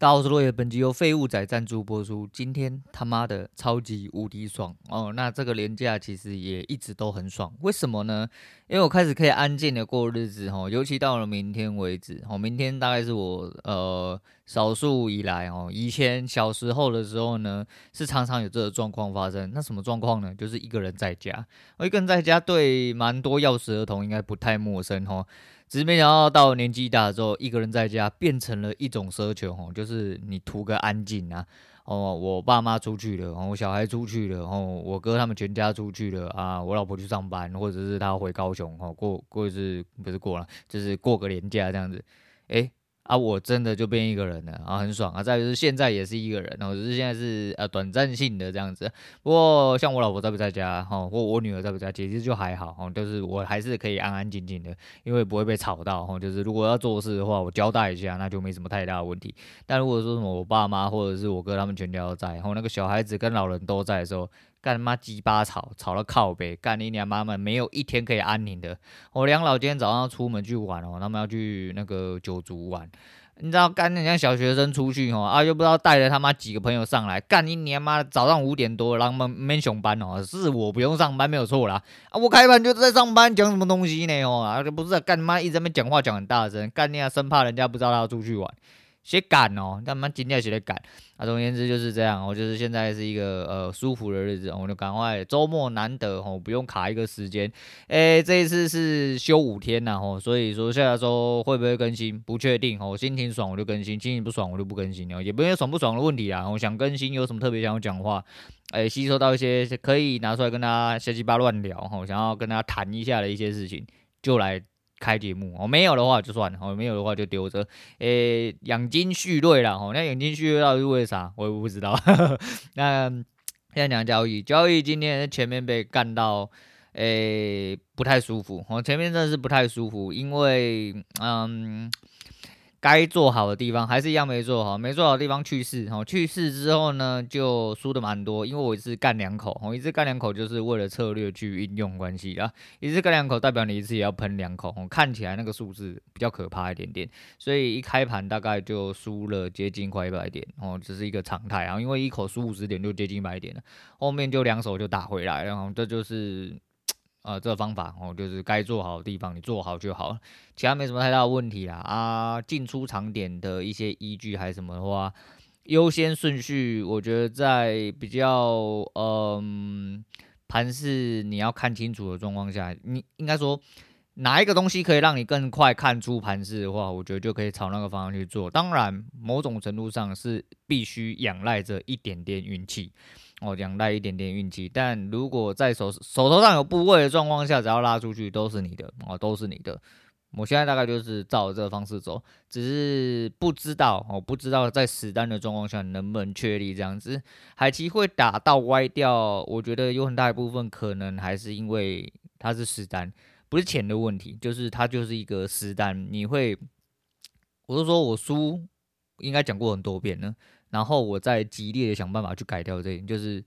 大家好，我是落叶，本集由废物仔赞助播出。今天他妈的超级无敌爽哦！那这个连假其实也一直都很爽，为什么呢？因为我开始可以安静的过日子哦，尤其到了明天为止哦，明天大概是我呃少数以来哦，以前小时候的时候呢，是常常有这个状况发生。那什么状况呢？就是一个人在家，我一个人在家对蛮多钥匙儿童应该不太陌生哦。只是没想到到年纪大之后，一个人在家变成了一种奢求吼，就是你图个安静啊。哦，我爸妈出去了，我小孩出去了，哦，我哥他们全家出去了啊，我老婆去上班，或者是她回高雄，哦，过过是不是过了，就是过个年假这样子，诶。啊，我真的就变一个人了啊，很爽啊！再就是现在也是一个人，然后只是现在是呃短暂性的这样子。不过像我老婆在不在家哈，或我女儿在不在家，其实就还好哈，就是我还是可以安安静静的，因为不会被吵到哈。就是如果要做事的话，我交代一下，那就没什么太大的问题。但如果说什么我爸妈或者是我哥他们全家都在，然后那个小孩子跟老人都在的时候。干他妈鸡巴吵，吵到靠北，干你娘妈们没有一天可以安宁的。我两老今天早上出门去玩哦，他们要去那个九族玩，你知道干人家小学生出去哦，啊又不知道带着他妈几个朋友上来，干你娘妈早上五点多，然后们没上班哦，是我不用上班没有错啦，啊我开班就在上班，讲什么东西呢哦，啊不是干你妈一直在那边讲话讲很大声，干你啊生怕人家不知道他要出去玩。写赶哦？他妈今天写的赶？啊，总而言之就是这样。我就是现在是一个呃舒服的日子，我就赶快周末难得哦，不用卡一个时间。诶，这一次是休五天呐吼，所以说下周会不会更新不确定哦。心情爽我就更新，心情不爽我就不更新哦，也不用爽不爽的问题啊。我想更新有什么特别想要讲话，诶，吸收到一些可以拿出来跟大家瞎鸡巴乱聊吼，想要跟大家谈一下的一些事情，就来。开节目哦，没有的话就算了，哦，没有的话就丢着。诶、养精蓄锐了哦，那养精蓄锐到底是为啥？我也不知道。那现在讲交易，交易今天前面被干到，诶、不太舒服。哦，前面真的是不太舒服，因为，嗯。该做好的地方还是一样没做好，没做好的地方去世，哈，去世之后呢，就输的蛮多，因为我一次干两口，我一次干两口就是为了策略去运用关系啊，一次干两口代表你一次也要喷两口，看起来那个数字比较可怕一点点，所以一开盘大概就输了接近快一百点，哦，这是一个常态啊，因为一口输五十点就接近一百点了，后面就两手就打回来，然后这就是。呃，这个方法哦，就是该做好的地方你做好就好了，其他没什么太大问题啦。啊，进出场点的一些依据还是什么的话，优先顺序，我觉得在比较嗯盘势你要看清楚的状况下，你应该说哪一个东西可以让你更快看出盘势的话，我觉得就可以朝那个方向去做。当然，某种程度上是必须仰赖着一点点运气。哦，仰赖一点点运气，但如果在手手头上有部位的状况下，只要拉出去都是你的哦，都是你的。我现在大概就是照着这个方式走，只是不知道哦，不知道在死单的状况下能不能确立这样子。海奇会打到歪掉，我觉得有很大一部分可能还是因为它是死单，不是钱的问题，就是它就是一个死单。你会，我是说我输，应该讲过很多遍了。然后我再极力的想办法去改掉这一点，就是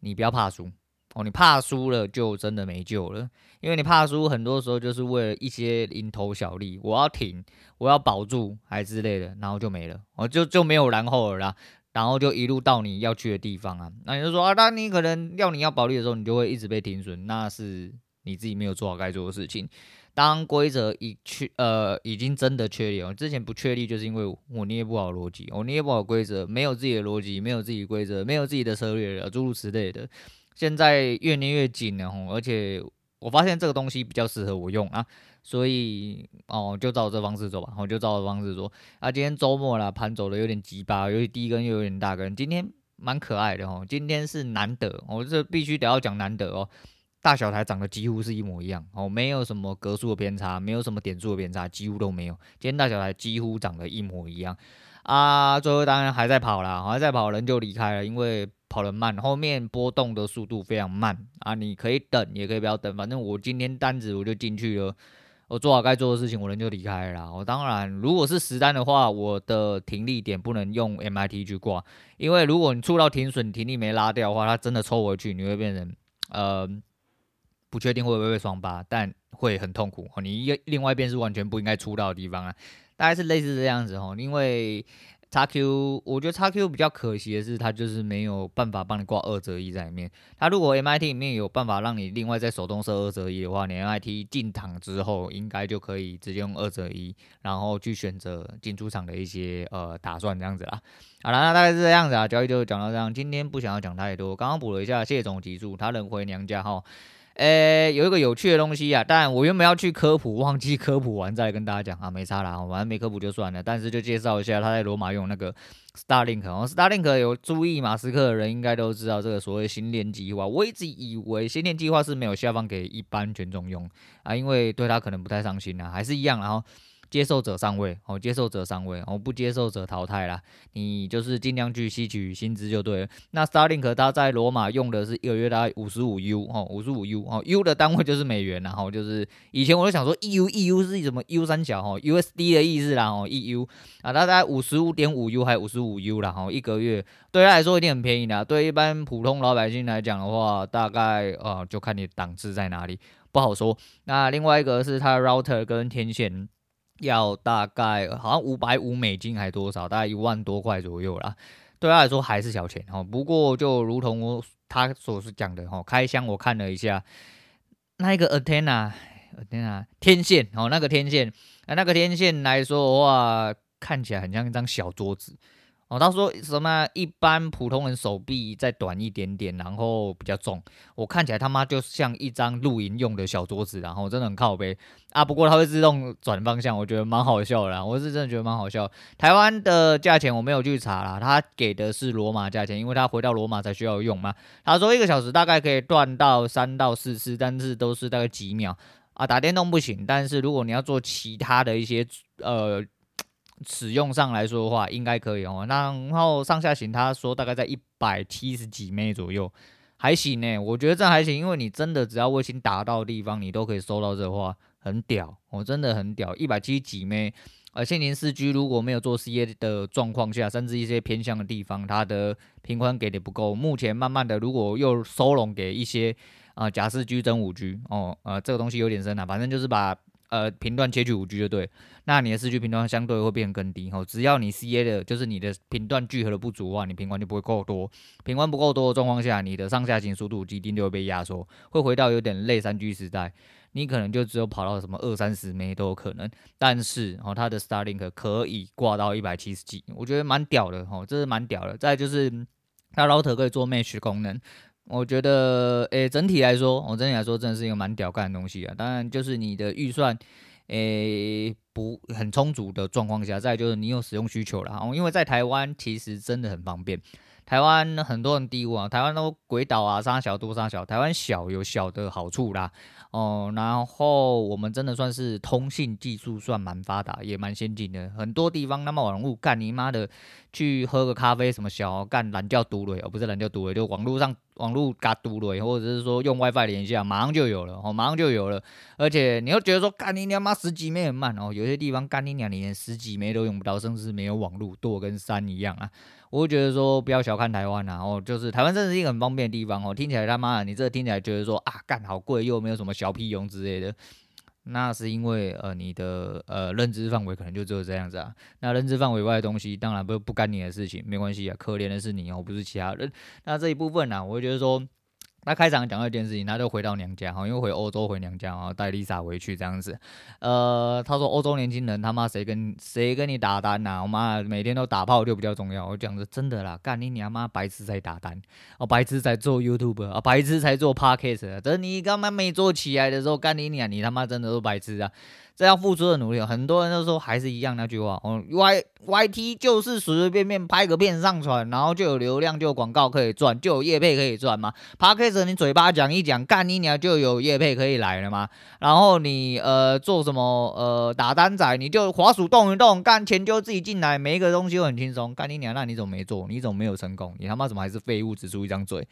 你不要怕输哦，你怕输了就真的没救了，因为你怕输很多时候就是为了一些蝇头小利，我要挺，我要保住，还之类的，然后就没了，哦，就就没有然后了啦，然后就一路到你要去的地方啊，那你就说啊，当你可能要你要保利的时候，你就会一直被停损，那是你自己没有做好该做的事情。当规则已确呃已经真的确立哦，之前不确立就是因为我捏不好逻辑，我捏不好规则，没有自己的逻辑，没有自己规则，没有自己的策略了，诸如此类的。现在越捏越紧了吼，而且我发现这个东西比较适合我用啊，所以哦就照这方式走吧，我就照这方式做。啊，今天周末了，盘走的有点急吧，尤其第一根又有点大根，今天蛮可爱的哦，今天是难得，我这必须得要讲难得哦。大小台长得几乎是一模一样哦，没有什么格数的偏差，没有什么点数的偏差，几乎都没有。今天大小台几乎长得一模一样啊！最后当然还在跑啦，还在跑，人就离开了，因为跑得慢，后面波动的速度非常慢啊！你可以等，也可以不要等，反正我今天单子我就进去了，我做好该做的事情，我人就离开了。我当然，如果是实单的话，我的停利点不能用 MIT 去挂，因为如果你触到停损，停利没拉掉的话，它真的抽回去，你会变成呃。不确定会不会被双八，但会很痛苦。你一另外一边是完全不应该出到的地方啊，大概是类似这样子哦。因为叉 Q，我觉得叉 Q 比较可惜的是，它就是没有办法帮你挂二择一在里面。它如果 MIT 里面有办法让你另外再手动设二择一的话，你 MIT 进场之后应该就可以直接用二择一，然后去选择进出场的一些呃打算这样子啦。好了，那大概是这样子啊，交易就讲到这样。今天不想要讲太多，刚刚补了一下谢总集数，他人回娘家哈。诶、有一个有趣的东西啊，但我原本要去科普，忘记科普完再来跟大家讲啊，没差啦，反正没科普就算了。但是就介绍一下，他在罗马用那个 Starlink 哦，Starlink 有注意马斯克的人应该都知道这个所谓星链计划。我一直以为星链计划是没有下放给一般群众用啊，因为对他可能不太上心啊，还是一样，然后。接受者上位，哦，接受者上位，哦，不接受者淘汰啦。你就是尽量去吸取薪资就对了。那 Starlink 它在罗马用的是一个月大概五十五 U，哦，五十五 U，哦，U 的单位就是美元，然后就是以前我就想说 EU，EU 是什么 U 三角，哦，USD 的意思啦，哦，EU 啊，大概五十五点五 U 还五十五 U 啦，哦，一个月对他来说一定很便宜的，对一般普通老百姓来讲的话，大概啊就看你档次在哪里，不好说。那另外一个是它的 router 跟天线。要大概好像五百五美金还多少，大概一万多块左右啦。对他来说还是小钱哦。不过就如同我他所是讲的哦，开箱我看了一下，那一个 antenna，antenna 天线哦，那个天线，那个天线来说的话，看起来很像一张小桌子。哦，他说什么？一般普通人手臂再短一点点，然后比较重。我看起来他妈就像一张露营用的小桌子，然后真的很靠背啊。不过它会自动转方向，我觉得蛮好笑的啦。我是真的觉得蛮好笑。台湾的价钱我没有去查啦，他给的是罗马价钱，因为他回到罗马才需要用嘛。他说一个小时大概可以断到三到四次，但是都是大概几秒啊。打电动不行，但是如果你要做其他的一些呃。使用上来说的话，应该可以哦。然后上下行，他说大概在一百七十几枚左右，还行呢。我觉得这还行，因为你真的只要卫星打到地方，你都可以收到这话，很屌，我真的很屌。一百七十几枚，而现行四 G 如果没有做 CA 的状况下，甚至一些偏向的地方，它的频宽给的不够。目前慢慢的，如果又收拢给一些啊、假四 G 真五 G 哦，呃，这个东西有点深啊，反正就是把。呃，频段切去五 G 就对，那你的四 G 频段相对会变更低哦。只要你 CA 的，就是你的频段聚合的不足的话，你频宽就不会够多。频宽不够多的状况下，你的上下行速度一定就会被压缩，会回到有点类三 G 时代。你可能就只有跑到什么二三十枚都有可能。但是哦，它的 Starlink 可以挂到一百七十 G，，我觉得蛮屌的哦，这是蛮屌的。再就是它 Router 可以做 Mesh 功能。我觉得，诶、整体来说，我整体来说真的是一个蛮屌干的东西啊。当然，就是你的预算，诶、不很充足的状况下，再就是你有使用需求了。因为在台湾其实真的很方便。台湾很多人低估啊，台湾都鬼岛啊，三小多三小，台湾小有小的好处啦。哦，然后我们真的算是通信技术算蛮发达，也蛮先进的。很多地方那么网络干你妈的，去喝个咖啡什么小干懒觉独雷哦，不是懒觉独雷，就网络上网络嘎独雷，或者是说用 WiFi 连一下，马上就有了哦，马上就有了。而且你又觉得说干你娘妈十几枚很慢哦，有些地方干你娘你连十几枚都用不到，甚至没有网络，多跟山一样啊。我觉得说不要小看台湾啊，哦，就是台湾真的是一个很方便的地方哦。听起来他妈的，你这听起来觉得说啊，干好贵又没有什么小屁用之类的，那是因为呃你的呃认知范围可能就只有这样子啊。那认知范围外的东西，当然不不干你的事情，没关系啊。可怜的是你哦，不是其他人。那这一部分呢、我会觉得说。那开场讲到一件事情，他就回到娘家哈，因为回欧洲回娘家，然后带丽莎回去这样子。呃，他说欧洲年轻人他妈谁跟谁跟你打单呐、我妈每天都打炮就比较重要。我讲的真的啦，干你娘妈白痴才打单，哦白痴才做 YouTube 啊，白痴才做 Podcast。等你刚刚没做起来的时候，干你娘，你他妈真的都白痴啊！这要付出的努力，很多人都说还是一样那句话哦，Y Y T 就是随随便便拍个片上传，然后就有流量，就有广告可以赚，就有业配可以赚嘛。Podcast 你嘴巴讲一讲，干你娘就有业配可以来了嘛。然后你呃做什么呃打单仔，你就滑鼠动一动，干钱就自己进来，每一个东西都很轻松。干你娘，那你怎么没做？你怎么没有成功？你他妈怎么还是废物，只出一张嘴？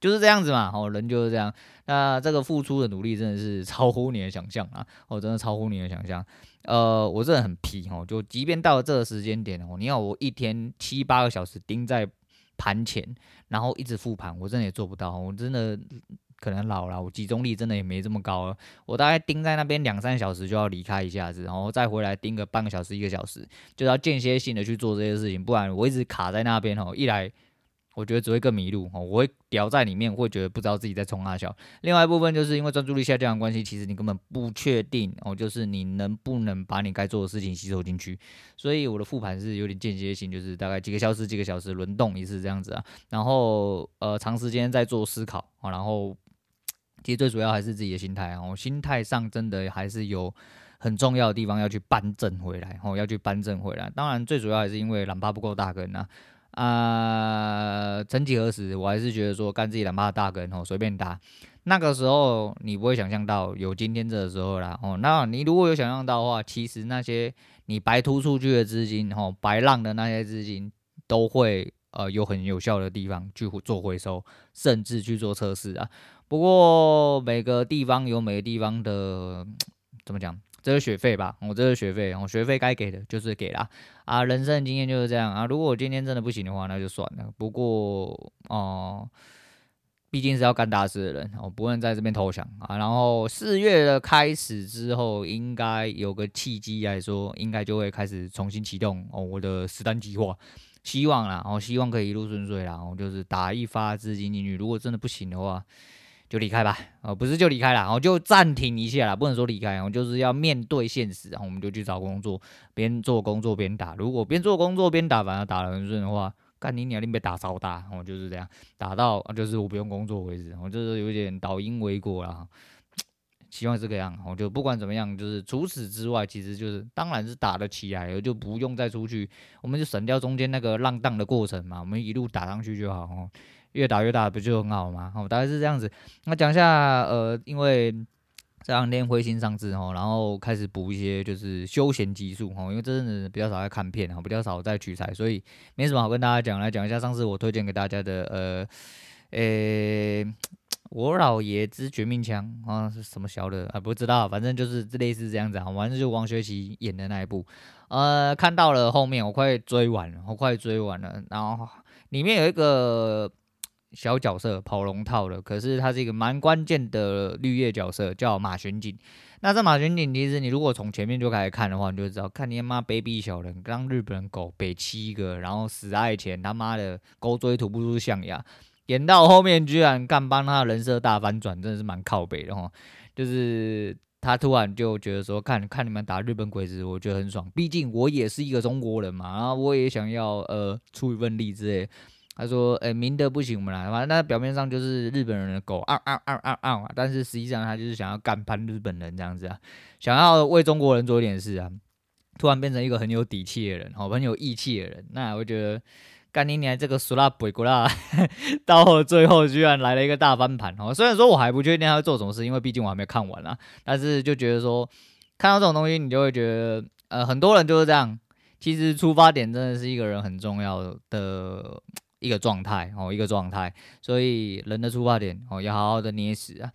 就是这样子嘛，哦，人就是这样。那这个付出的努力真的是超乎你的想象啊！哦，真的超乎你的想象。呃，我真的很皮哦，就即便到了这个时间点哦，你要我一天七八个小时盯在盘前，然后一直复盘，我真的也做不到。我真的可能老了，我集中力真的也没这么高了。我大概盯在那边两三小时就要离开一下子，然后再回来盯个半个小时一个小时，就要间歇性的去做这些事情，不然我一直卡在那边哦，一来。我觉得只会更迷路哦，我会掉在里面，会觉得不知道自己在冲三小。另外一部分就是因为专注力下降的关系，其实你根本不确定哦，就是你能不能把你该做的事情吸收进去。所以我的复盘是有点间歇性，就是大概几个小时、几个小时轮动一次这样子啊。然后呃，长时间在做思考啊，然后其实最主要还是自己的心态哦，心态上真的还是有很重要的地方要去扳正回来哦，要去扳正回来。当然最主要还是因为懒趴不够大根啊。啊，曾几何时，我还是觉得说干自己懒趴大根哦，随便打。那个时候你不会想象到有今天这个时候啦哦。那你如果有想象到的话，其实那些你白突出去的资金哦，白浪的那些资金都会呃有很有效的地方去做回收，甚至去做测试啊。不过每个地方有每个地方的怎么讲？这是学费吧，我、这是学费，我、学费该给的就是给了啊。人生经验就是这样啊。如果我今天真的不行的话，那就算了。不过哦，毕竟是要干大事的人，我、不能在这边投降啊。然后四月的开始之后，应该有个契机来说，应该就会开始重新启动哦。我的实单计划，希望啦，哦，希望可以一路顺遂啦。哦，就是打一发资金进去，如果真的不行的话。就离开吧，哦，不是就离开了，然后就暂停一下啦，不能说离开，然后就是要面对现实，然后我们就去找工作，边做工作边打。如果边做工作边打，反而打得很顺的话，干你娘，你被打超大，我就是这样，打到就是我不用工作为止，我就是有点倒因为果了。希望这个样，我就不管怎么样，就是除此之外，其实就是当然是打得起来，就不用再出去，我们就省掉中间那个浪荡的过程嘛，我们一路打上去就好哦。越打越大，不就很好吗？哦，大概是这样子。那讲一下，呃，因为这两天灰心丧志哦，然后开始补一些就是休闲集数哦，因为这阵子比较少在看片哦，比较少在取材，所以没什么好跟大家讲。来讲一下上次我推荐给大家的，呃，诶、我老爷之绝命枪啊，是什么小的啊？不知道，反正就是类似这样子啊。反正就王学圻演的那一部，呃，看到了后面，我快追完了，我快追完了，然后里面有一个。小角色跑龙套的，可是他是一个蛮关键的绿叶角色，叫马玄景。那这马玄景，其实你如果从前面就开始看的话，你就知道，看你妈卑鄙小人，刚日本人狗北七个，然后死爱钱，他妈的狗追吐不出象牙，演到后面居然干帮他人设大翻转，真的是蛮靠北的哈。就是他突然就觉得说，看看你们打日本鬼子，我觉得很爽，毕竟我也是一个中国人嘛，然后我也想要呃出一份力之类。他说：“哎、明的不行，我们来。反正那表面上就是日本人的狗，啊啊啊啊啊！但是实际上他就是想要干翻日本人这样子啊，想要为中国人做一点事啊。突然变成一个很有底气的人，哦，很有义气的人。那我觉得，干你娘这个苏拉鬼古拉，到了最后居然来了一个大翻盘哦。虽然说我还不确定他会做什么事，因为毕竟我还没看完啊。但是就觉得说，看到这种东西，你就会觉得，呃，很多人就是这样。其实出发点真的是一个人很重要的。”一个状态哦，一个状态，所以人的出发点哦，要好好的捏死啊。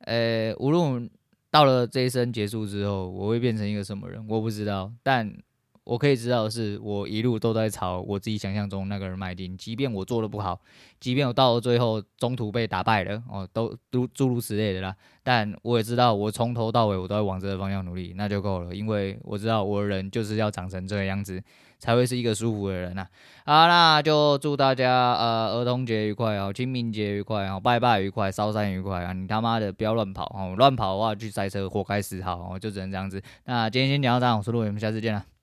呃，无论到了这一生结束之后，我会变成一个什么人，我不知道。但我可以知道的是，我一路都在朝我自己想象中那个人迈进。即便我做的不好，即便我到了最后中途被打败了哦，都诸诸如此类的啦。但我也知道，我从头到尾我都在往这个方向努力，那就够了。因为我知道我的人就是要长成这个样子。才会是一个舒服的人呐、啊。好，那就祝大家呃儿童节愉快哦，清明节愉快哦，拜拜愉快，烧山愉快啊！你他妈的不要乱跑哦，乱跑的话去赛车，活该死好哦，就只能这样子。那今天先讲到这，我是陆伟，我们下次见了。